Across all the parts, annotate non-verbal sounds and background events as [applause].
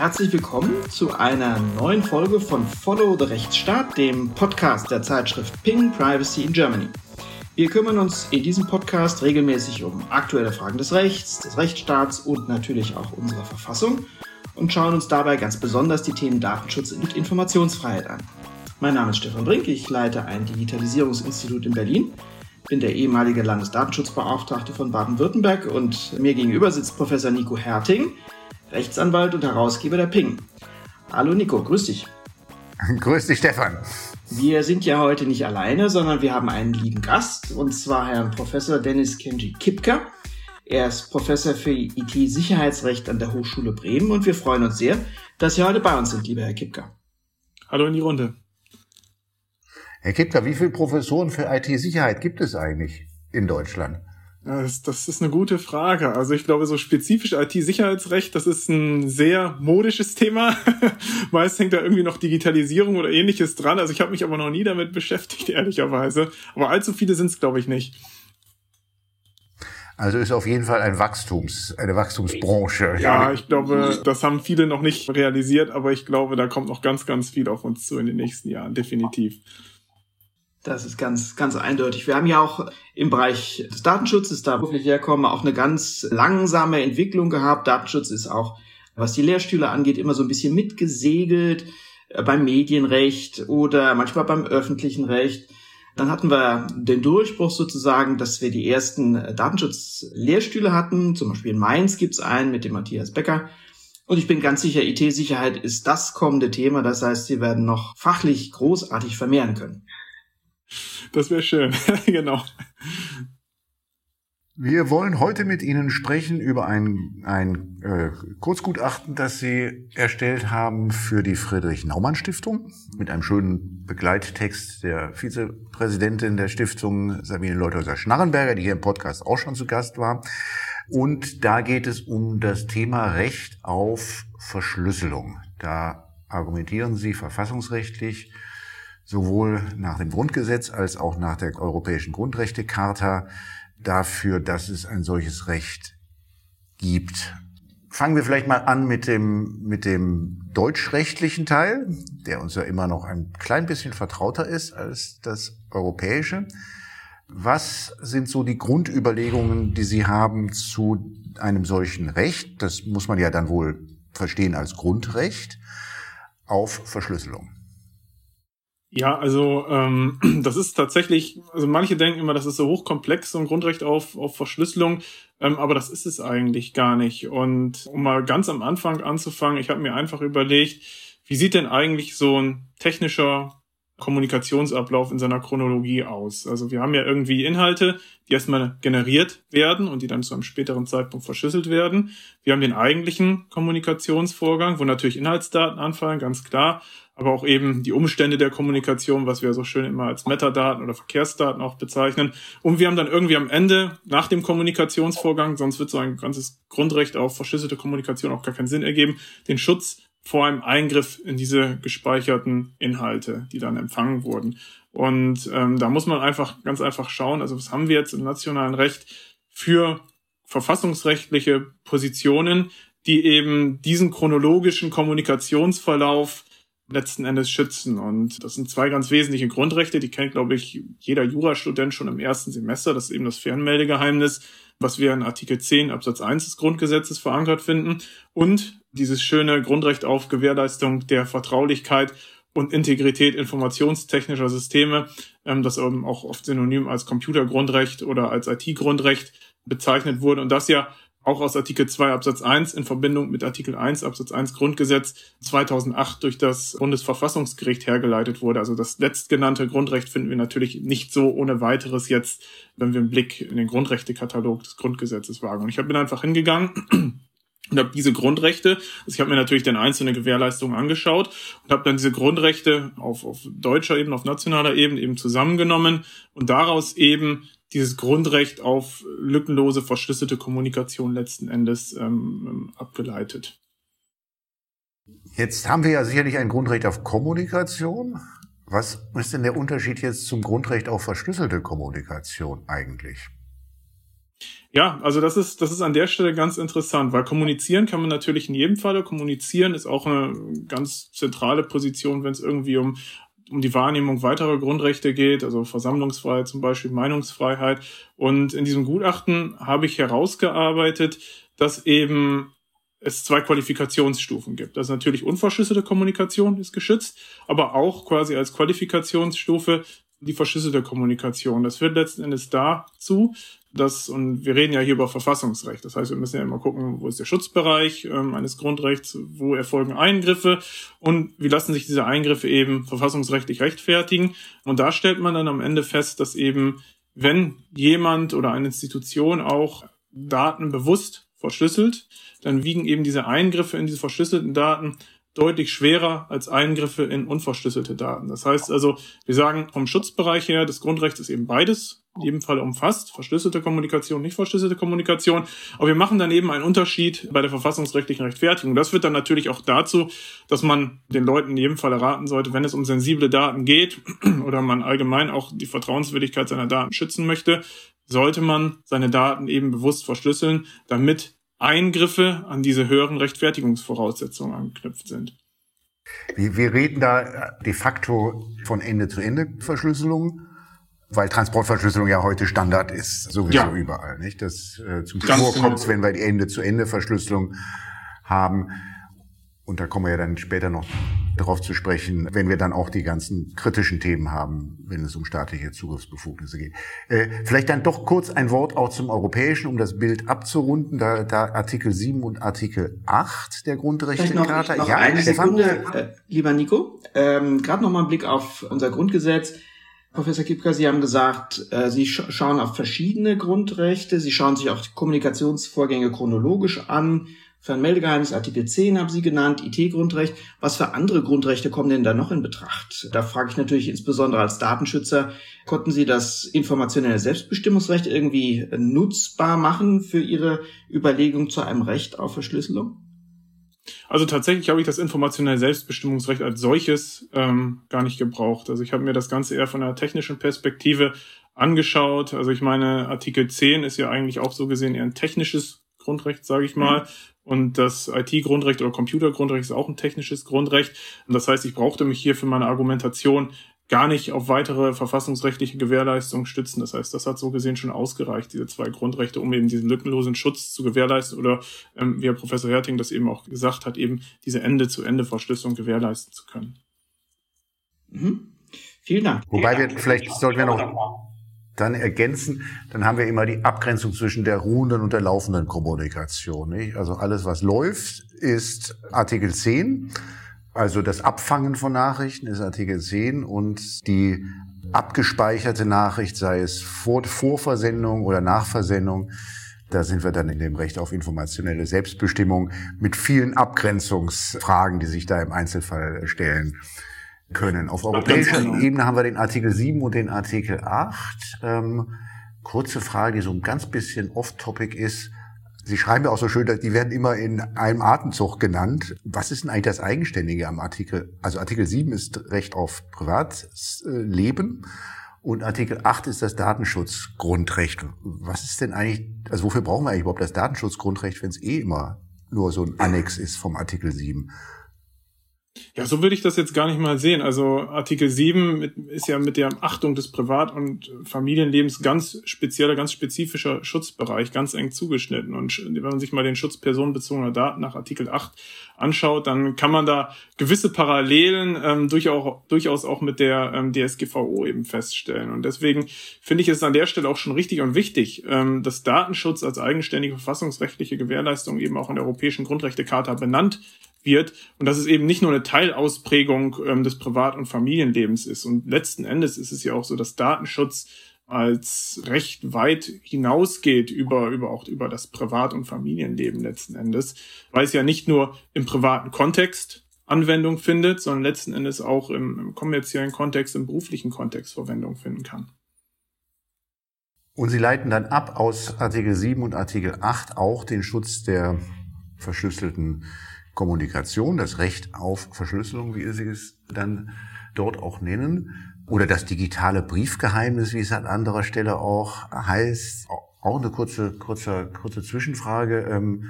Herzlich willkommen zu einer neuen Folge von Follow the Rechtsstaat, dem Podcast der Zeitschrift Ping Privacy in Germany. Wir kümmern uns in diesem Podcast regelmäßig um aktuelle Fragen des Rechts, des Rechtsstaats und natürlich auch unserer Verfassung und schauen uns dabei ganz besonders die Themen Datenschutz und Informationsfreiheit an. Mein Name ist Stefan Brink, ich leite ein Digitalisierungsinstitut in Berlin, bin der ehemalige Landesdatenschutzbeauftragte von Baden-Württemberg und mir gegenüber sitzt Professor Nico Herting, Rechtsanwalt und Herausgeber der Ping. Hallo Nico, grüß dich. [laughs] Grüß dich, Stefan. Wir sind ja heute nicht alleine, sondern wir haben einen lieben Gast, und zwar Herrn Professor Dennis Kenji Kipka. Er ist Professor für IT-Sicherheitsrecht an der Hochschule Bremen und wir freuen uns sehr, dass Sie heute bei uns sind, lieber Herr Kipka. Hallo in die Runde. Herr Kipka, wie viele Professoren für IT-Sicherheit gibt es eigentlich in Deutschland? Das, das ist eine gute Frage. Also ich glaube, so spezifisch IT-Sicherheitsrecht, das ist ein sehr modisches Thema. [laughs] Meist hängt da irgendwie noch Digitalisierung oder ähnliches dran. Also ich habe mich aber noch nie damit beschäftigt, [laughs] ehrlicherweise. Aber allzu viele sind es, glaube ich, nicht. Also ist auf jeden Fall ein Wachstums, eine Wachstumsbranche. Ja, ich glaube, das haben viele noch nicht realisiert, aber ich glaube, da kommt noch ganz, ganz viel auf uns zu in den nächsten Jahren, definitiv. Das ist ganz, ganz eindeutig. Wir haben ja auch im Bereich des Datenschutzes, da wo wir herkommen, auch eine ganz langsame Entwicklung gehabt. Datenschutz ist auch, was die Lehrstühle angeht, immer so ein bisschen mitgesegelt äh, beim Medienrecht oder manchmal beim öffentlichen Recht. Dann hatten wir den Durchbruch sozusagen, dass wir die ersten Datenschutzlehrstühle hatten. Zum Beispiel in Mainz gibt's einen mit dem Matthias Becker. Und ich bin ganz sicher, IT-Sicherheit ist das kommende Thema. Das heißt, sie werden noch fachlich großartig vermehren können. Das wäre schön, [laughs] genau. Wir wollen heute mit Ihnen sprechen über ein, ein äh, Kurzgutachten, das Sie erstellt haben für die Friedrich-Naumann-Stiftung mit einem schönen Begleittext der Vizepräsidentin der Stiftung, Sabine Leuthäuser-Schnarrenberger, die hier im Podcast auch schon zu Gast war. Und da geht es um das Thema Recht auf Verschlüsselung. Da argumentieren Sie verfassungsrechtlich sowohl nach dem Grundgesetz als auch nach der Europäischen Grundrechtecharta dafür, dass es ein solches Recht gibt. Fangen wir vielleicht mal an mit dem, mit dem deutschrechtlichen Teil, der uns ja immer noch ein klein bisschen vertrauter ist als das europäische. Was sind so die Grundüberlegungen, die Sie haben zu einem solchen Recht? Das muss man ja dann wohl verstehen als Grundrecht auf Verschlüsselung. Ja, also ähm, [clears throat] das ist tatsächlich, also manche denken immer, das ist so hochkomplex, so ein Grundrecht auf, auf Verschlüsselung, ähm, aber das ist es eigentlich gar nicht. Und um mal ganz am Anfang anzufangen, ich habe mir einfach überlegt, wie sieht denn eigentlich so ein technischer Kommunikationsablauf in seiner Chronologie aus? Also wir haben ja irgendwie Inhalte, die erstmal generiert werden und die dann zu einem späteren Zeitpunkt verschlüsselt werden. Wir haben den eigentlichen Kommunikationsvorgang, wo natürlich Inhaltsdaten anfallen, ganz klar aber auch eben die Umstände der Kommunikation, was wir so schön immer als Metadaten oder Verkehrsdaten auch bezeichnen. Und wir haben dann irgendwie am Ende, nach dem Kommunikationsvorgang, sonst wird so ein ganzes Grundrecht auf verschlüsselte Kommunikation auch gar keinen Sinn ergeben, den Schutz vor einem Eingriff in diese gespeicherten Inhalte, die dann empfangen wurden. Und ähm, da muss man einfach ganz einfach schauen, also was haben wir jetzt im nationalen Recht für verfassungsrechtliche Positionen, die eben diesen chronologischen Kommunikationsverlauf letzten Endes schützen. Und das sind zwei ganz wesentliche Grundrechte, die kennt, glaube ich, jeder Jurastudent schon im ersten Semester. Das ist eben das Fernmeldegeheimnis, was wir in Artikel 10 Absatz 1 des Grundgesetzes verankert finden. Und dieses schöne Grundrecht auf Gewährleistung der Vertraulichkeit und Integrität informationstechnischer Systeme, ähm, das eben auch oft synonym als Computergrundrecht oder als IT-Grundrecht bezeichnet wurde und das ja auch aus Artikel 2 Absatz 1 in Verbindung mit Artikel 1 Absatz 1 Grundgesetz 2008 durch das Bundesverfassungsgericht hergeleitet wurde. Also das letztgenannte Grundrecht finden wir natürlich nicht so ohne weiteres jetzt, wenn wir einen Blick in den Grundrechtekatalog des Grundgesetzes wagen. Und ich bin einfach hingegangen und habe diese Grundrechte, also ich habe mir natürlich dann einzelne Gewährleistungen angeschaut und habe dann diese Grundrechte auf, auf deutscher Ebene, auf nationaler Ebene eben zusammengenommen und daraus eben dieses Grundrecht auf lückenlose, verschlüsselte Kommunikation letzten Endes ähm, abgeleitet. Jetzt haben wir ja sicherlich ein Grundrecht auf Kommunikation. Was ist denn der Unterschied jetzt zum Grundrecht auf verschlüsselte Kommunikation eigentlich? Ja, also das ist, das ist an der Stelle ganz interessant, weil kommunizieren kann man natürlich in jedem Falle. Kommunizieren ist auch eine ganz zentrale Position, wenn es irgendwie um, um die Wahrnehmung weiterer Grundrechte geht, also Versammlungsfreiheit zum Beispiel, Meinungsfreiheit. Und in diesem Gutachten habe ich herausgearbeitet, dass eben es zwei Qualifikationsstufen gibt. Also natürlich unverschlüsselte Kommunikation ist geschützt, aber auch quasi als Qualifikationsstufe die verschlüsselte Kommunikation. Das führt letzten Endes dazu, dass, und wir reden ja hier über Verfassungsrecht, das heißt, wir müssen ja immer gucken, wo ist der Schutzbereich ähm, eines Grundrechts, wo erfolgen Eingriffe und wie lassen sich diese Eingriffe eben verfassungsrechtlich rechtfertigen. Und da stellt man dann am Ende fest, dass eben, wenn jemand oder eine Institution auch Daten bewusst verschlüsselt, dann wiegen eben diese Eingriffe in diese verschlüsselten Daten deutlich schwerer als Eingriffe in unverschlüsselte Daten. Das heißt also, wir sagen vom Schutzbereich her, das Grundrecht ist eben beides in jedem Fall umfasst, verschlüsselte Kommunikation, nicht verschlüsselte Kommunikation. Aber wir machen dann eben einen Unterschied bei der verfassungsrechtlichen Rechtfertigung. Das führt dann natürlich auch dazu, dass man den Leuten in jedem Fall erraten sollte, wenn es um sensible Daten geht [clears throat] oder man allgemein auch die Vertrauenswürdigkeit seiner Daten schützen möchte, sollte man seine Daten eben bewusst verschlüsseln, damit Eingriffe an diese höheren Rechtfertigungsvoraussetzungen anknüpft sind. Wir, wir reden da de facto von Ende-zu-Ende-Verschlüsselung, weil Transportverschlüsselung ja heute Standard ist, sowieso ja. überall. Nicht? Das äh, zum Spur kommt, wenn wir die Ende-zu-Ende-Verschlüsselung haben. Und da kommen wir ja dann später noch darauf zu sprechen, wenn wir dann auch die ganzen kritischen Themen haben, wenn es um staatliche Zugriffsbefugnisse geht. Äh, vielleicht dann doch kurz ein Wort auch zum Europäischen, um das Bild abzurunden. Da, da Artikel 7 und Artikel 8 der Grundrechtecharta. Ja, eine Stefan? Sekunde, äh, lieber Nico. Ähm, Gerade noch mal ein Blick auf unser Grundgesetz. Professor Kipka, Sie haben gesagt, äh, Sie sch schauen auf verschiedene Grundrechte. Sie schauen sich auch Kommunikationsvorgänge chronologisch an Fernmeldegeheimnis, Artikel 10 haben Sie genannt, IT-Grundrecht. Was für andere Grundrechte kommen denn da noch in Betracht? Da frage ich natürlich insbesondere als Datenschützer, konnten Sie das informationelle Selbstbestimmungsrecht irgendwie nutzbar machen für Ihre Überlegung zu einem Recht auf Verschlüsselung? Also tatsächlich habe ich das informationelle Selbstbestimmungsrecht als solches ähm, gar nicht gebraucht. Also ich habe mir das Ganze eher von einer technischen Perspektive angeschaut. Also ich meine, Artikel 10 ist ja eigentlich auch so gesehen eher ein technisches Grundrecht, sage ich mal. Und das IT-Grundrecht oder Computergrundrecht ist auch ein technisches Grundrecht. Und das heißt, ich brauchte mich hier für meine Argumentation gar nicht auf weitere verfassungsrechtliche Gewährleistungen stützen. Das heißt, das hat so gesehen schon ausgereicht, diese zwei Grundrechte, um eben diesen lückenlosen Schutz zu gewährleisten oder, ähm, wie Herr Professor Herting das eben auch gesagt hat, eben diese Ende-zu-Ende-Verschlüsselung gewährleisten zu können. Mhm. Vielen Dank. Wobei wir, vielleicht sollten wir noch dann ergänzen, dann haben wir immer die Abgrenzung zwischen der ruhenden und der laufenden Kommunikation. Nicht? Also alles, was läuft, ist Artikel 10. Also das Abfangen von Nachrichten ist Artikel 10 und die abgespeicherte Nachricht, sei es vor, vor Versendung oder nach Versendung, da sind wir dann in dem Recht auf informationelle Selbstbestimmung mit vielen Abgrenzungsfragen, die sich da im Einzelfall stellen können. Auf europäischer genau. Ebene haben wir den Artikel 7 und den Artikel 8. Ähm, kurze Frage, die so ein ganz bisschen off-topic ist. Sie schreiben ja auch so schön, die werden immer in einem Atemzug genannt. Was ist denn eigentlich das Eigenständige am Artikel? Also Artikel 7 ist Recht auf Privatleben und Artikel 8 ist das Datenschutzgrundrecht. Was ist denn eigentlich, also wofür brauchen wir eigentlich überhaupt das Datenschutzgrundrecht, wenn es eh immer nur so ein Annex ist vom Artikel 7? Ja, so würde ich das jetzt gar nicht mal sehen. Also Artikel 7 ist ja mit der Achtung des Privat- und Familienlebens ganz spezieller, ganz spezifischer Schutzbereich, ganz eng zugeschnitten. Und wenn man sich mal den Schutz personenbezogener Daten nach Artikel 8 anschaut, dann kann man da gewisse Parallelen ähm, durchaus, durchaus auch mit der ähm, DSGVO eben feststellen. Und deswegen finde ich es an der Stelle auch schon richtig und wichtig, ähm, dass Datenschutz als eigenständige verfassungsrechtliche Gewährleistung eben auch in der Europäischen Grundrechtecharta benannt wird und dass es eben nicht nur eine Teilausprägung ähm, des Privat- und Familienlebens ist. Und letzten Endes ist es ja auch so, dass Datenschutz als recht weit hinausgeht über, über auch über das Privat- und Familienleben letzten Endes, weil es ja nicht nur im privaten Kontext Anwendung findet, sondern letzten Endes auch im, im kommerziellen Kontext, im beruflichen Kontext Verwendung finden kann. Und Sie leiten dann ab aus Artikel 7 und Artikel 8 auch den Schutz der verschlüsselten Kommunikation, das Recht auf Verschlüsselung, wie Sie es dann dort auch nennen, oder das digitale Briefgeheimnis, wie es an anderer Stelle auch heißt, Auch eine kurze, kurze, kurze Zwischenfrage. Ähm,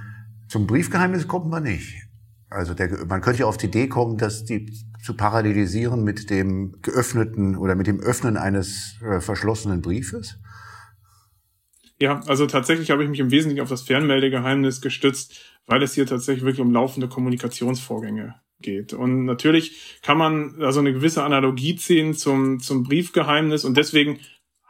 zum Briefgeheimnis kommt man nicht. Also der, man könnte ja auf die Idee kommen, dass die zu parallelisieren mit dem geöffneten oder mit dem Öffnen eines äh, verschlossenen Briefes. Ja, also tatsächlich habe ich mich im Wesentlichen auf das Fernmeldegeheimnis gestützt, weil es hier tatsächlich wirklich um laufende Kommunikationsvorgänge geht. Und natürlich kann man also eine gewisse Analogie ziehen zum, zum Briefgeheimnis und deswegen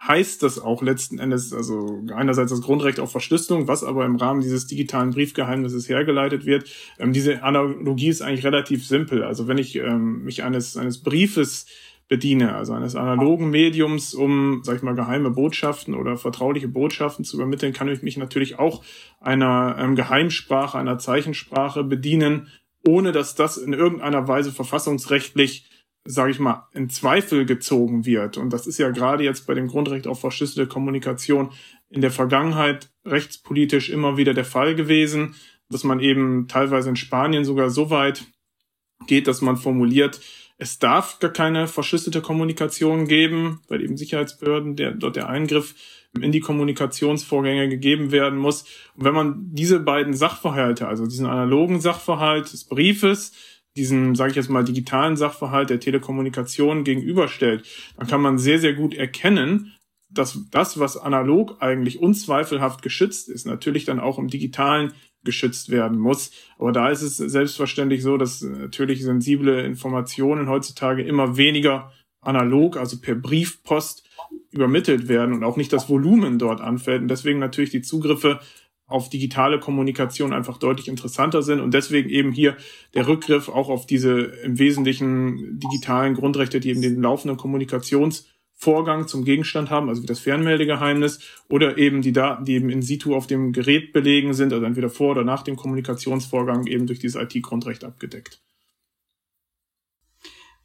heißt das auch letzten Endes, also einerseits das Grundrecht auf Verschlüsselung, was aber im Rahmen dieses digitalen Briefgeheimnisses hergeleitet wird. Ähm, diese Analogie ist eigentlich relativ simpel. Also wenn ich ähm, mich eines, eines Briefes bediene, also eines analogen Mediums, um, sag ich mal, geheime Botschaften oder vertrauliche Botschaften zu übermitteln, kann ich mich natürlich auch einer ähm, Geheimsprache, einer Zeichensprache bedienen, ohne dass das in irgendeiner Weise verfassungsrechtlich sage ich mal, in Zweifel gezogen wird. Und das ist ja gerade jetzt bei dem Grundrecht auf verschlüsselte Kommunikation in der Vergangenheit rechtspolitisch immer wieder der Fall gewesen, dass man eben teilweise in Spanien sogar so weit geht, dass man formuliert, es darf gar keine verschlüsselte Kommunikation geben, weil eben Sicherheitsbehörden der, dort der Eingriff in die Kommunikationsvorgänge gegeben werden muss. Und wenn man diese beiden Sachverhalte, also diesen analogen Sachverhalt des Briefes diesen, sage ich jetzt mal, digitalen Sachverhalt der Telekommunikation gegenüberstellt, dann kann man sehr, sehr gut erkennen, dass das, was analog eigentlich unzweifelhaft geschützt ist, natürlich dann auch im digitalen geschützt werden muss. Aber da ist es selbstverständlich so, dass natürlich sensible Informationen heutzutage immer weniger analog, also per Briefpost übermittelt werden und auch nicht das Volumen dort anfällt und deswegen natürlich die Zugriffe auf digitale Kommunikation einfach deutlich interessanter sind und deswegen eben hier der Rückgriff auch auf diese im Wesentlichen digitalen Grundrechte, die eben den laufenden Kommunikationsvorgang zum Gegenstand haben, also wie das Fernmeldegeheimnis oder eben die Daten, die eben in situ auf dem Gerät belegen sind, also entweder vor oder nach dem Kommunikationsvorgang eben durch dieses IT-Grundrecht abgedeckt.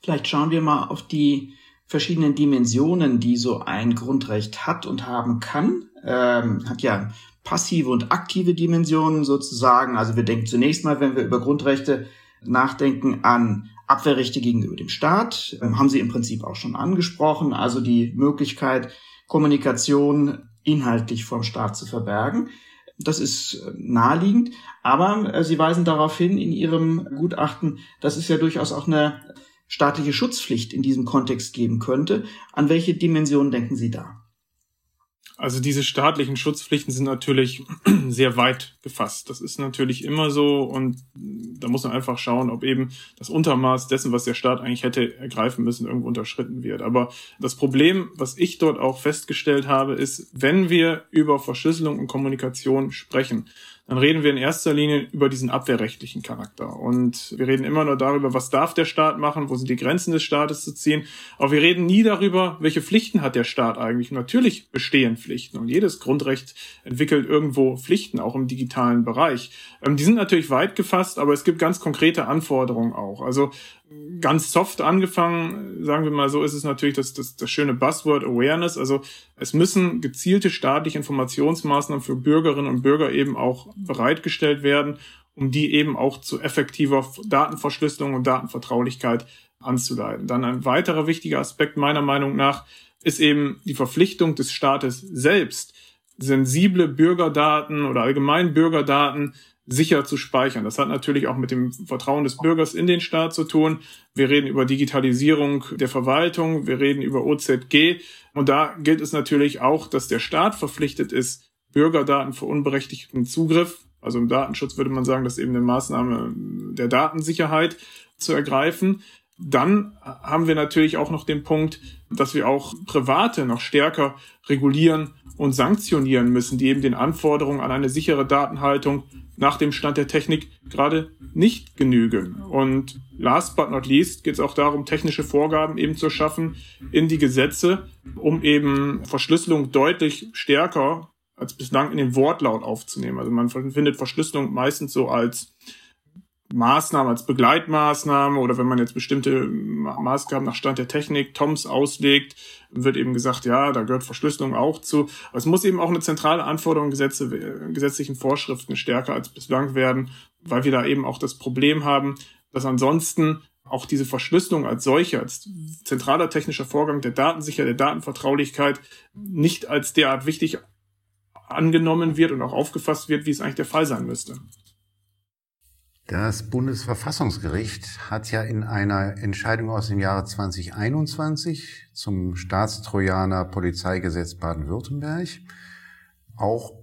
Vielleicht schauen wir mal auf die verschiedenen Dimensionen, die so ein Grundrecht hat und haben kann. Ähm, hat ja passive und aktive Dimensionen sozusagen. Also wir denken zunächst mal, wenn wir über Grundrechte nachdenken, an Abwehrrechte gegenüber dem Staat. Ähm, haben Sie im Prinzip auch schon angesprochen. Also die Möglichkeit, Kommunikation inhaltlich vom Staat zu verbergen. Das ist äh, naheliegend. Aber äh, Sie weisen darauf hin in Ihrem Gutachten, dass es ja durchaus auch eine staatliche Schutzpflicht in diesem Kontext geben könnte. An welche Dimensionen denken Sie da? Also diese staatlichen Schutzpflichten sind natürlich [clears throat] sehr weit gefasst. Das ist natürlich immer so und da muss man einfach schauen, ob eben das Untermaß dessen, was der Staat eigentlich hätte ergreifen müssen, irgendwo unterschritten wird. Aber das Problem, was ich dort auch festgestellt habe, ist, wenn wir über Verschlüsselung und Kommunikation sprechen, dann reden wir in erster Linie über diesen abwehrrechtlichen Charakter. Und wir reden immer nur darüber, was darf der Staat machen, wo sind die Grenzen des Staates zu ziehen. Aber wir reden nie darüber, welche Pflichten hat der Staat eigentlich. Und natürlich bestehen Pflichten. Und jedes Grundrecht entwickelt irgendwo Pflichten, auch im digitalen Bereich. Ähm, die sind natürlich weit gefasst, aber es gibt ganz konkrete Anforderungen auch. Also ganz soft angefangen, sagen wir mal so, ist es natürlich das, das, das schöne Buzzword Awareness. Also es müssen gezielte staatliche Informationsmaßnahmen für Bürgerinnen und Bürger eben auch bereitgestellt werden, um die eben auch zu effektiver Datenverschlüsselung und Datenvertraulichkeit anzuleiten. Dann ein weiterer wichtiger Aspekt meiner Meinung nach ist eben die Verpflichtung des Staates selbst, sensible Bürgerdaten oder allgemein Bürgerdaten sicher zu speichern. Das hat natürlich auch mit dem Vertrauen des Bürgers in den Staat zu tun. Wir reden über Digitalisierung der Verwaltung, wir reden über OZG und da gilt es natürlich auch, dass der Staat verpflichtet ist, Bürgerdaten für unberechtigten Zugriff, also im Datenschutz würde man sagen, dass eben eine Maßnahme der Datensicherheit zu ergreifen. Dann haben wir natürlich auch noch den Punkt, dass wir auch Private noch stärker regulieren und sanktionieren müssen, die eben den Anforderungen an eine sichere Datenhaltung nach dem Stand der Technik gerade nicht genügen. Und last but not least geht es auch darum, technische Vorgaben eben zu schaffen in die Gesetze, um eben Verschlüsselung deutlich stärker als bislang in den Wortlaut aufzunehmen. Also man findet Verschlüsselung meistens so als Maßnahmen, als Begleitmaßnahme oder wenn man jetzt bestimmte Maßgaben nach Stand der Technik, TOMS auslegt, wird eben gesagt, ja, da gehört Verschlüsselung auch zu. Aber es muss eben auch eine zentrale Anforderung Gesetze, gesetzlichen Vorschriften stärker als bislang werden, weil wir da eben auch das Problem haben, dass ansonsten auch diese Verschlüsselung als solche, als zentraler technischer Vorgang der Datensicherheit, der Datenvertraulichkeit nicht als derart wichtig angenommen wird und auch aufgefasst wird, wie es eigentlich der Fall sein müsste. Das Bundesverfassungsgericht hat ja in einer Entscheidung aus dem Jahre 2021 zum Staatstrojaner Polizeigesetz Baden-Württemberg auch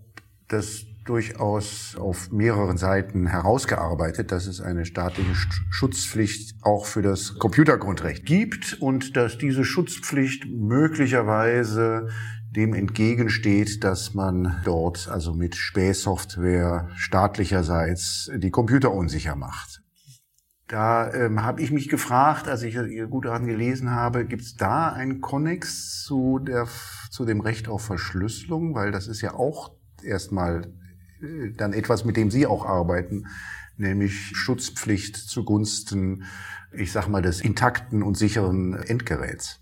das durchaus auf mehreren Seiten herausgearbeitet, dass es eine staatliche Schutzpflicht auch für das Computergrundrecht gibt und dass diese Schutzpflicht möglicherweise dem entgegensteht, dass man dort also mit Spähsoftware staatlicherseits die Computer unsicher macht. Da ähm, habe ich mich gefragt, als ich Ihr Gutachten gelesen habe, gibt es da einen Konnex zu, der, zu dem Recht auf Verschlüsselung? Weil das ist ja auch erstmal äh, dann etwas, mit dem Sie auch arbeiten, nämlich Schutzpflicht zugunsten, ich sag mal, des intakten und sicheren Endgeräts.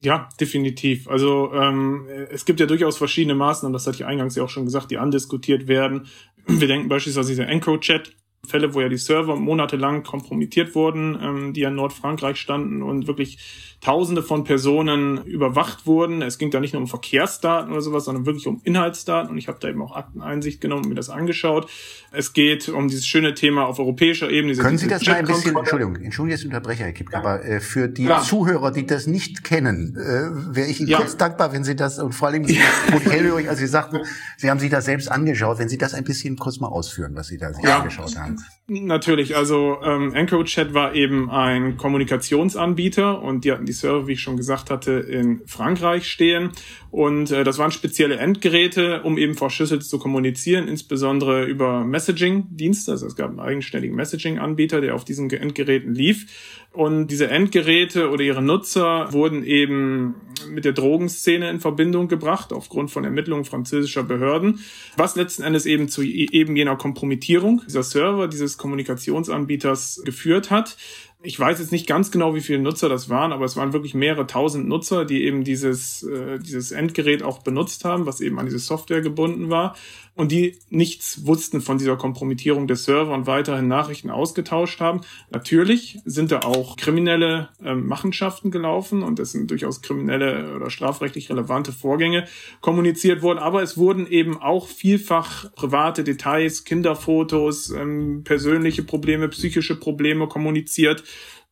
Ja, definitiv. Also ähm, es gibt ja durchaus verschiedene Maßnahmen, das hatte ich eingangs ja auch schon gesagt, die andiskutiert werden. Wir denken beispielsweise diese Encode-Chat, Fälle, wo ja die Server monatelang kompromittiert wurden, ähm, die ja in Nordfrankreich standen und wirklich Tausende von Personen überwacht wurden. Es ging da nicht nur um Verkehrsdaten oder sowas, sondern wirklich um Inhaltsdaten. Und ich habe da eben auch Akteneinsicht genommen und mir das angeschaut. Es geht um dieses schöne Thema auf europäischer Ebene. Können Sie das mal ein bisschen, Entschuldigung, Entschuldigung, jetzt unterbreche, Herr Kipke, aber äh, für die Klar. Zuhörer, die das nicht kennen, äh, wäre ich Ihnen ja. kurz dankbar, wenn Sie das, und vor allem, ja. ich hellhörig, als Sie sagten, Sie haben sich das selbst angeschaut, wenn Sie das ein bisschen kurz mal ausführen, was Sie da sich ja. angeschaut haben. strength Natürlich, also ähm, EncroChat war eben ein Kommunikationsanbieter und die hatten die Server, wie ich schon gesagt hatte, in Frankreich stehen. Und äh, das waren spezielle Endgeräte, um eben verschlüsselt zu kommunizieren, insbesondere über Messaging-Dienste. Also es gab einen eigenständigen Messaging-Anbieter, der auf diesen Endgeräten lief. Und diese Endgeräte oder ihre Nutzer wurden eben mit der Drogenszene in Verbindung gebracht, aufgrund von Ermittlungen französischer Behörden, was letzten Endes eben zu e-, eben jener Kompromittierung dieser Server, dieses Kommunikationsanbieters geführt hat. Ich weiß jetzt nicht ganz genau, wie viele Nutzer das waren, aber es waren wirklich mehrere tausend Nutzer, die eben dieses, äh, dieses Endgerät auch benutzt haben, was eben an diese Software gebunden war und die nichts wussten von dieser Kompromittierung der Server und weiterhin Nachrichten ausgetauscht haben. Natürlich sind da auch kriminelle äh, Machenschaften gelaufen und es sind durchaus kriminelle oder strafrechtlich relevante Vorgänge kommuniziert worden, aber es wurden eben auch vielfach private Details, Kinderfotos, ähm, persönliche Probleme, psychische Probleme kommuniziert.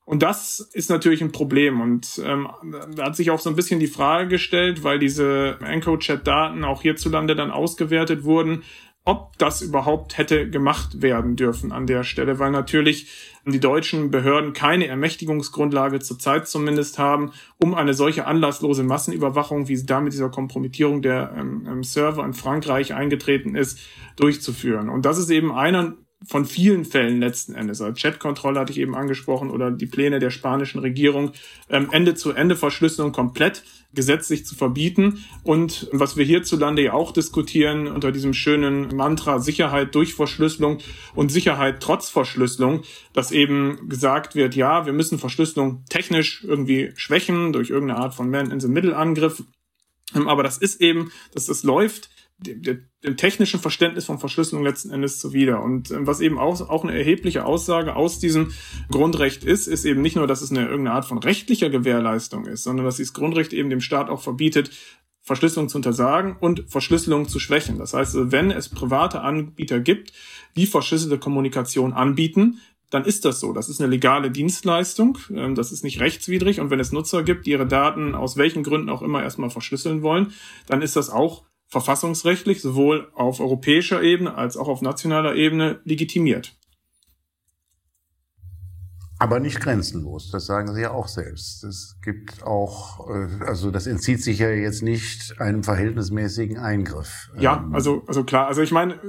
Und das ist natürlich ein Problem. Und ähm, da hat sich auch so ein bisschen die Frage gestellt, weil diese EncroChat-Daten auch hierzulande dann ausgewertet wurden, ob das überhaupt hätte gemacht werden dürfen an der Stelle, weil natürlich die deutschen Behörden keine Ermächtigungsgrundlage zurzeit zumindest haben, um eine solche anlasslose Massenüberwachung, wie sie da mit dieser Kompromittierung der ähm, Server in Frankreich eingetreten ist, durchzuführen. Und das ist eben einer von vielen Fällen letzten Endes. Also Chatkontrolle hatte ich eben angesprochen oder die Pläne der spanischen Regierung, ähm, Ende-zu-Ende-Verschlüsselung komplett gesetzlich zu verbieten. Und was wir hierzulande ja auch diskutieren unter diesem schönen Mantra Sicherheit durch Verschlüsselung und Sicherheit trotz Verschlüsselung, dass eben gesagt wird, ja, wir müssen Verschlüsselung technisch irgendwie schwächen durch irgendeine Art von Man-in-the-Middle-Angriff. Ähm, aber das ist eben, dass das läuft dem, dem technischen Verständnis von Verschlüsselung letzten Endes zuwider. Und äh, was eben auch, auch eine erhebliche Aussage aus diesem Grundrecht ist, ist eben nicht nur, dass es eine irgendeine Art von rechtlicher Gewährleistung ist, sondern dass dieses Grundrecht eben dem Staat auch verbietet, Verschlüsselung zu untersagen und Verschlüsselung zu schwächen. Das heißt, wenn es private Anbieter gibt, die verschlüsselte Kommunikation anbieten, dann ist das so. Das ist eine legale Dienstleistung. Ähm, das ist nicht rechtswidrig. Und wenn es Nutzer gibt, die ihre Daten aus welchen Gründen auch immer erstmal verschlüsseln wollen, dann ist das auch verfassungsrechtlich sowohl auf europäischer Ebene als auch auf nationaler Ebene legitimiert. Aber nicht grenzenlos, das sagen Sie ja auch selbst. Es gibt auch, äh, also das entzieht sich ja jetzt nicht einem verhältnismäßigen Eingriff. Ja, ähm, also, also klar, also ich meine,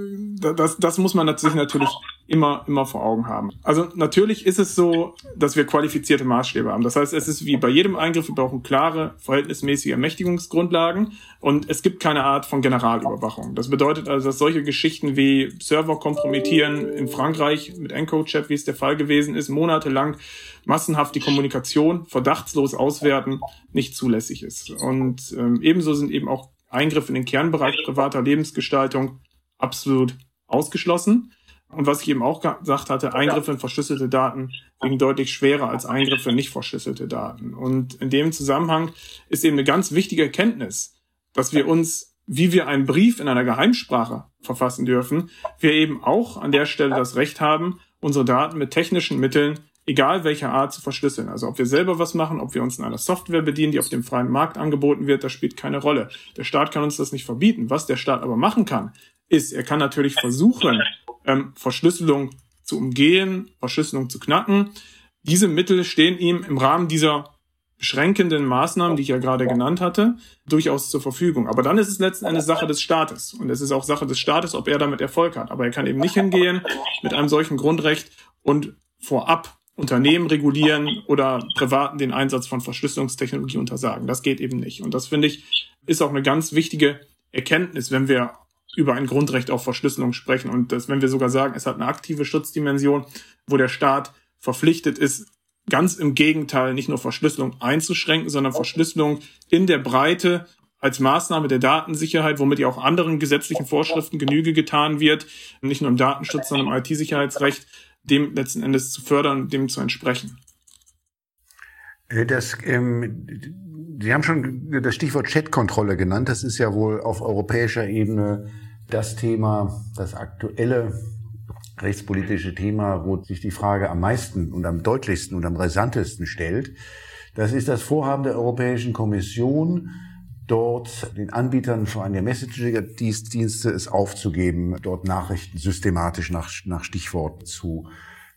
das, das muss man natürlich natürlich immer, immer vor Augen haben. Also natürlich ist es so, dass wir qualifizierte Maßstäbe haben. Das heißt, es ist wie bei jedem Eingriff, wir brauchen klare, verhältnismäßige Ermächtigungsgrundlagen und es gibt keine Art von Generalüberwachung. Das bedeutet also, dass solche Geschichten wie Server kompromittieren in Frankreich mit EncroChat, wie es der Fall gewesen ist, monatelang massenhaft die Kommunikation verdachtslos auswerten, nicht zulässig ist. Und ähm, ebenso sind eben auch Eingriffe in den Kernbereich privater Lebensgestaltung absolut ausgeschlossen. Und was ich eben auch gesagt hatte, Eingriffe in verschlüsselte Daten liegen deutlich schwerer als Eingriffe in nicht verschlüsselte Daten. Und in dem Zusammenhang ist eben eine ganz wichtige Erkenntnis, dass wir uns wie wir einen Brief in einer Geheimsprache verfassen dürfen, wir eben auch an der Stelle das Recht haben, unsere Daten mit technischen Mitteln, egal welcher Art, zu verschlüsseln. Also ob wir selber was machen, ob wir uns in einer Software bedienen, die auf dem freien Markt angeboten wird, das spielt keine Rolle. Der Staat kann uns das nicht verbieten. Was der Staat aber machen kann, ist, er kann natürlich versuchen, ähm, Verschlüsselung zu umgehen, Verschlüsselung zu knacken. Diese Mittel stehen ihm im Rahmen dieser beschränkenden Maßnahmen, die ich ja gerade genannt hatte, durchaus zur Verfügung. Aber dann ist es letzten Endes Sache des Staates. Und es ist auch Sache des Staates, ob er damit Erfolg hat. Aber er kann eben nicht hingehen mit einem solchen Grundrecht und vorab Unternehmen regulieren oder Privaten den Einsatz von Verschlüsselungstechnologie untersagen. Das geht eben nicht. Und das finde ich ist auch eine ganz wichtige Erkenntnis, wenn wir über ein Grundrecht auf Verschlüsselung sprechen und das, wenn wir sogar sagen, es hat eine aktive Schutzdimension, wo der Staat verpflichtet ist, ganz im Gegenteil, nicht nur Verschlüsselung einzuschränken, sondern Verschlüsselung in der Breite als Maßnahme der Datensicherheit, womit ja auch anderen gesetzlichen Vorschriften Genüge getan wird, nicht nur im Datenschutz, sondern im IT-Sicherheitsrecht, dem letzten Endes zu fördern, dem zu entsprechen. Äh, das, ähm, Sie haben schon das Stichwort Chatkontrolle genannt. Das ist ja wohl auf europäischer Ebene das Thema, das aktuelle rechtspolitische Thema, wo sich die Frage am meisten und am deutlichsten und am rasantesten stellt. Das ist das Vorhaben der Europäischen Kommission, dort den Anbietern vor allem der Messenger-Dienste es aufzugeben, dort Nachrichten systematisch nach, nach Stichworten zu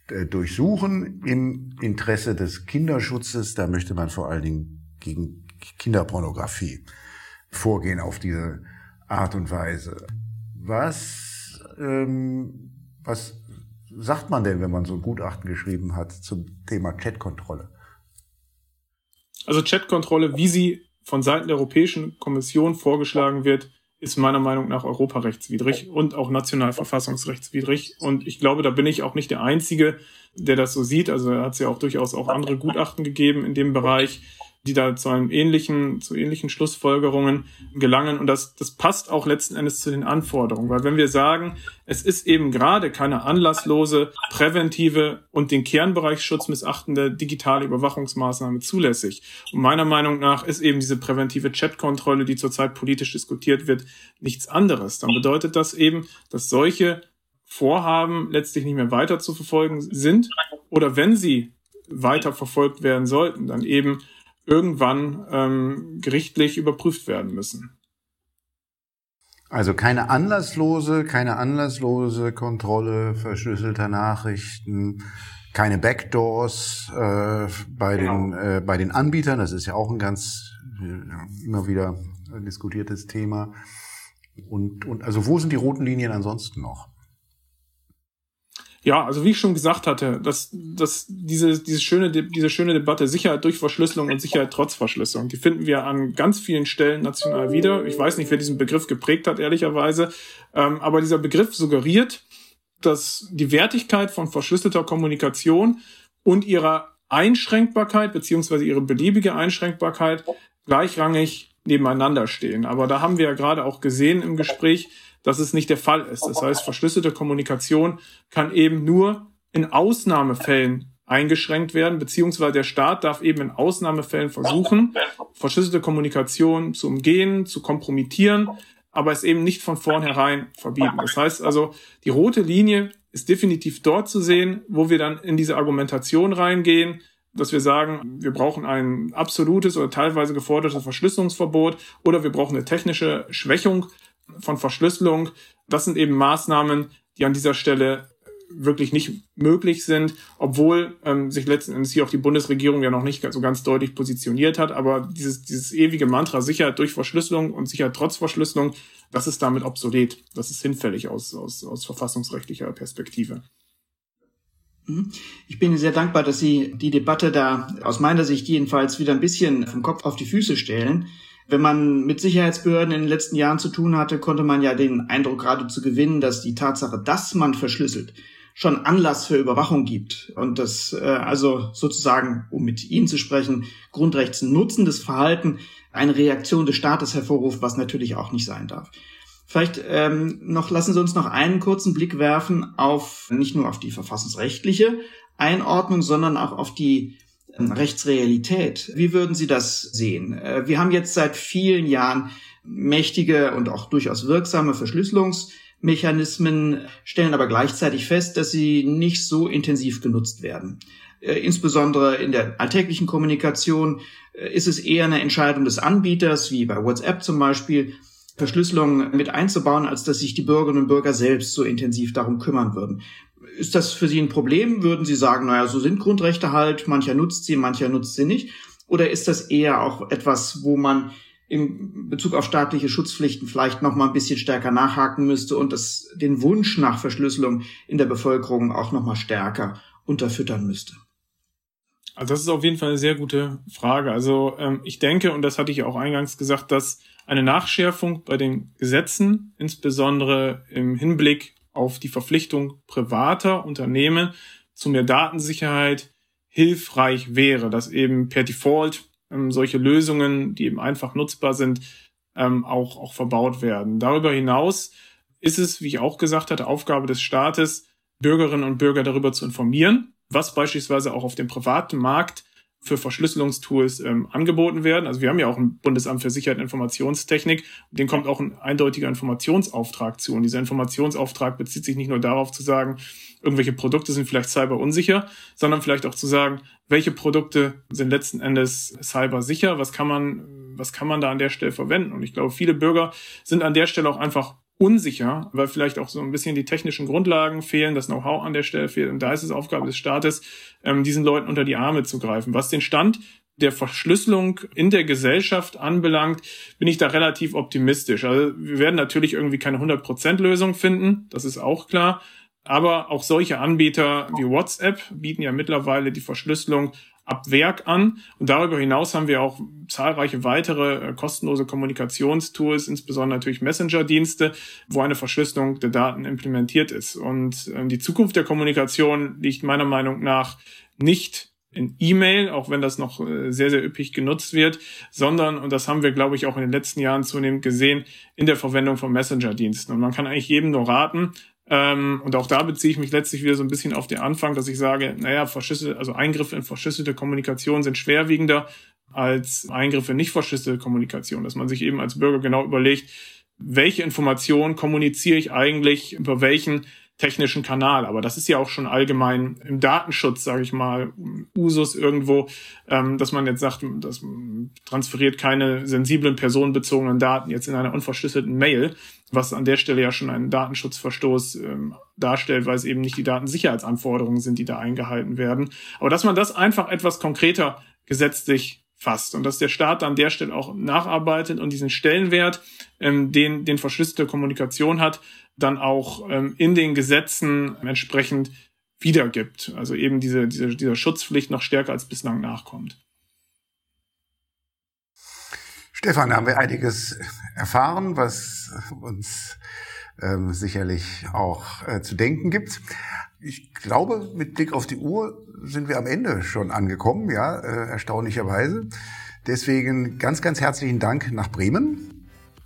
äh, durchsuchen im Interesse des Kinderschutzes. Da möchte man vor allen Dingen gegen Kinderpornografie vorgehen auf diese Art und Weise. Was ähm, was sagt man denn, wenn man so ein Gutachten geschrieben hat zum Thema Chatkontrolle? Also Chatkontrolle, wie sie von Seiten der Europäischen Kommission vorgeschlagen wird, ist meiner Meinung nach europarechtswidrig und auch national verfassungsrechtswidrig. Und ich glaube, da bin ich auch nicht der Einzige, der das so sieht. Also hat es ja auch durchaus auch andere Gutachten gegeben in dem Bereich die da zu einem ähnlichen, zu ähnlichen Schlussfolgerungen gelangen. Und das, das passt auch letzten Endes zu den Anforderungen. Weil wenn wir sagen, es ist eben gerade keine anlasslose, präventive und den Kernbereichsschutz missachtende digitale Überwachungsmaßnahme zulässig. Und meiner Meinung nach ist eben diese präventive Chatkontrolle, die zurzeit politisch diskutiert wird, nichts anderes. Dann bedeutet das eben, dass solche Vorhaben letztlich nicht mehr weiter zu verfolgen sind oder wenn sie weiter verfolgt werden sollten, dann eben irgendwann ähm, gerichtlich überprüft werden müssen. Also keine anlasslose, keine anlasslose Kontrolle verschlüsselter Nachrichten, keine Backdoors äh, bei genau. den äh, bei den Anbietern. Das ist ja auch ein ganz äh, immer wieder diskutiertes Thema. Und und also wo sind die roten Linien ansonsten noch? Ja, also wie ich schon gesagt hatte, dass, dass diese, diese, schöne, diese schöne Debatte Sicherheit durch Verschlüsselung und Sicherheit trotz Verschlüsselung, die finden wir an ganz vielen Stellen national wieder. Ich weiß nicht, wer diesen Begriff geprägt hat, ehrlicherweise. Ähm, aber dieser Begriff suggeriert, dass die Wertigkeit von verschlüsselter Kommunikation und ihrer Einschränkbarkeit beziehungsweise ihre beliebige Einschränkbarkeit gleichrangig nebeneinander stehen. Aber da haben wir ja gerade auch gesehen im Gespräch, dass es nicht der Fall ist. Das heißt, verschlüsselte Kommunikation kann eben nur in Ausnahmefällen eingeschränkt werden, beziehungsweise der Staat darf eben in Ausnahmefällen versuchen, verschlüsselte Kommunikation zu umgehen, zu kompromittieren, aber es eben nicht von vornherein verbieten. Das heißt also, die rote Linie ist definitiv dort zu sehen, wo wir dann in diese Argumentation reingehen, dass wir sagen, wir brauchen ein absolutes oder teilweise gefordertes Verschlüsselungsverbot oder wir brauchen eine technische Schwächung von Verschlüsselung. Das sind eben Maßnahmen, die an dieser Stelle wirklich nicht möglich sind, obwohl ähm, sich letzten Endes hier auch die Bundesregierung ja noch nicht so ganz deutlich positioniert hat. Aber dieses, dieses ewige Mantra Sicherheit durch Verschlüsselung und Sicherheit trotz Verschlüsselung, das ist damit obsolet. Das ist hinfällig aus, aus, aus verfassungsrechtlicher Perspektive. Mhm. Ich bin sehr dankbar, dass Sie die Debatte da aus meiner Sicht jedenfalls wieder ein bisschen vom Kopf auf die Füße stellen. Wenn man mit Sicherheitsbehörden in den letzten Jahren zu tun hatte, konnte man ja den Eindruck geradezu gewinnen, dass die Tatsache, dass man verschlüsselt, schon Anlass für Überwachung gibt und das äh, also sozusagen, um mit Ihnen zu sprechen, grundrechtsnutzendes Verhalten eine Reaktion des Staates hervorruft, was natürlich auch nicht sein darf. Vielleicht ähm, noch lassen Sie uns noch einen kurzen Blick werfen auf nicht nur auf die verfassungsrechtliche Einordnung, sondern auch auf die Rechtsrealität. Wie würden Sie das sehen? Äh, wir haben jetzt seit vielen Jahren mächtige und auch durchaus wirksame Verschlüsselungsmechanismen, stellen aber gleichzeitig fest, dass sie nicht so intensiv genutzt werden. Äh, insbesondere in der alltäglichen Kommunikation äh, ist es eher eine Entscheidung des Anbieters, wie bei WhatsApp zum Beispiel, Verschlüsselung mit einzubauen, als dass sich die Bürgerinnen und Bürger selbst so intensiv darum kümmern würden. Ist das für Sie ein Problem? Würden Sie sagen, naja, so sind Grundrechte halt, mancher nutzt sie, mancher nutzt sie nicht? Oder ist das eher auch etwas, wo man in Bezug auf staatliche Schutzpflichten vielleicht noch mal ein bisschen stärker nachhaken müsste und das, den Wunsch nach Verschlüsselung in der Bevölkerung auch noch mal stärker unterfüttern müsste? Also das ist auf jeden Fall eine sehr gute Frage. Also ähm, ich denke, und das hatte ich auch eingangs gesagt, dass eine Nachschärfung bei den Gesetzen, insbesondere im Hinblick auf die Verpflichtung privater Unternehmen zu mehr Datensicherheit hilfreich wäre, dass eben per Default ähm, solche Lösungen, die eben einfach nutzbar sind, ähm, auch, auch verbaut werden. Darüber hinaus ist es, wie ich auch gesagt hatte, Aufgabe des Staates, Bürgerinnen und Bürger darüber zu informieren, was beispielsweise auch auf dem privaten Markt für Verschlüsselungstools ähm, angeboten werden. Also wir haben ja auch ein Bundesamt für Sicherheit und Informationstechnik, den kommt auch ein eindeutiger Informationsauftrag zu. Und dieser Informationsauftrag bezieht sich nicht nur darauf zu sagen, irgendwelche Produkte sind vielleicht cyber unsicher, sondern vielleicht auch zu sagen, welche Produkte sind letzten Endes cyber sicher, was kann man, was kann man da an der Stelle verwenden. Und ich glaube, viele Bürger sind an der Stelle auch einfach unsicher, weil vielleicht auch so ein bisschen die technischen Grundlagen fehlen, das Know-how an der Stelle fehlt. Und da ist es Aufgabe des Staates, ähm, diesen Leuten unter die Arme zu greifen. Was den Stand der Verschlüsselung in der Gesellschaft anbelangt, bin ich da relativ optimistisch. Also wir werden natürlich irgendwie keine 100% Lösung finden, das ist auch klar. Aber auch solche Anbieter wie WhatsApp bieten ja mittlerweile die Verschlüsselung ab Werk an. Und darüber hinaus haben wir auch zahlreiche weitere äh, kostenlose Kommunikationstools, insbesondere natürlich Messenger-Dienste, wo eine Verschlüsselung der Daten implementiert ist. Und äh, die Zukunft der Kommunikation liegt meiner Meinung nach nicht in E-Mail, auch wenn das noch äh, sehr, sehr üppig genutzt wird, sondern, und das haben wir, glaube ich, auch in den letzten Jahren zunehmend gesehen, in der Verwendung von Messenger-Diensten. Und man kann eigentlich jedem nur raten, ähm, und auch da beziehe ich mich letztlich wieder so ein bisschen auf den Anfang, dass ich sage, naja, verschlüsselte, also Eingriffe in verschlüsselte Kommunikation sind schwerwiegender als Eingriffe in nicht verschlüsselte Kommunikation, dass man sich eben als Bürger genau überlegt, welche Informationen kommuniziere ich eigentlich über welchen technischen Kanal. Aber das ist ja auch schon allgemein im Datenschutz, sage ich mal, Usus irgendwo, ähm, dass man jetzt sagt, das transferiert keine sensiblen personenbezogenen Daten jetzt in einer unverschlüsselten Mail, was an der Stelle ja schon einen Datenschutzverstoß ähm, darstellt, weil es eben nicht die Datensicherheitsanforderungen sind, die da eingehalten werden. Aber dass man das einfach etwas konkreter gesetzlich fasst und dass der Staat an der Stelle auch nacharbeitet und diesen Stellenwert, ähm, den, den verschlüsselte Kommunikation hat, dann auch ähm, in den Gesetzen entsprechend wiedergibt. Also eben diese, diese, dieser Schutzpflicht noch stärker als bislang nachkommt. Stefan, da haben wir einiges erfahren, was uns ähm, sicherlich auch äh, zu denken gibt. Ich glaube, mit Blick auf die Uhr sind wir am Ende schon angekommen, ja, äh, erstaunlicherweise. Deswegen ganz, ganz herzlichen Dank nach Bremen.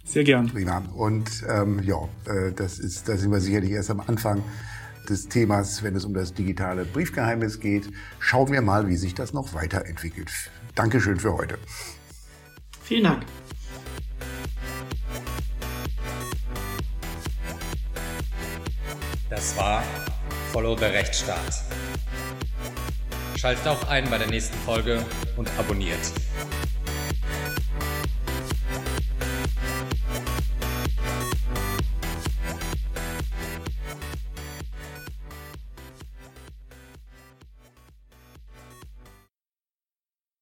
Sehr gern. Prima. Und ähm, ja, äh, das ist, da sind wir sicherlich erst am Anfang des Themas, wenn es um das digitale Briefgeheimnis geht. Schauen wir mal, wie sich das noch weiterentwickelt. Dankeschön für heute. Vielen Dank. Das war Follow the Rechtsstaat. Schaltet auch ein bei der nächsten Folge und abonniert.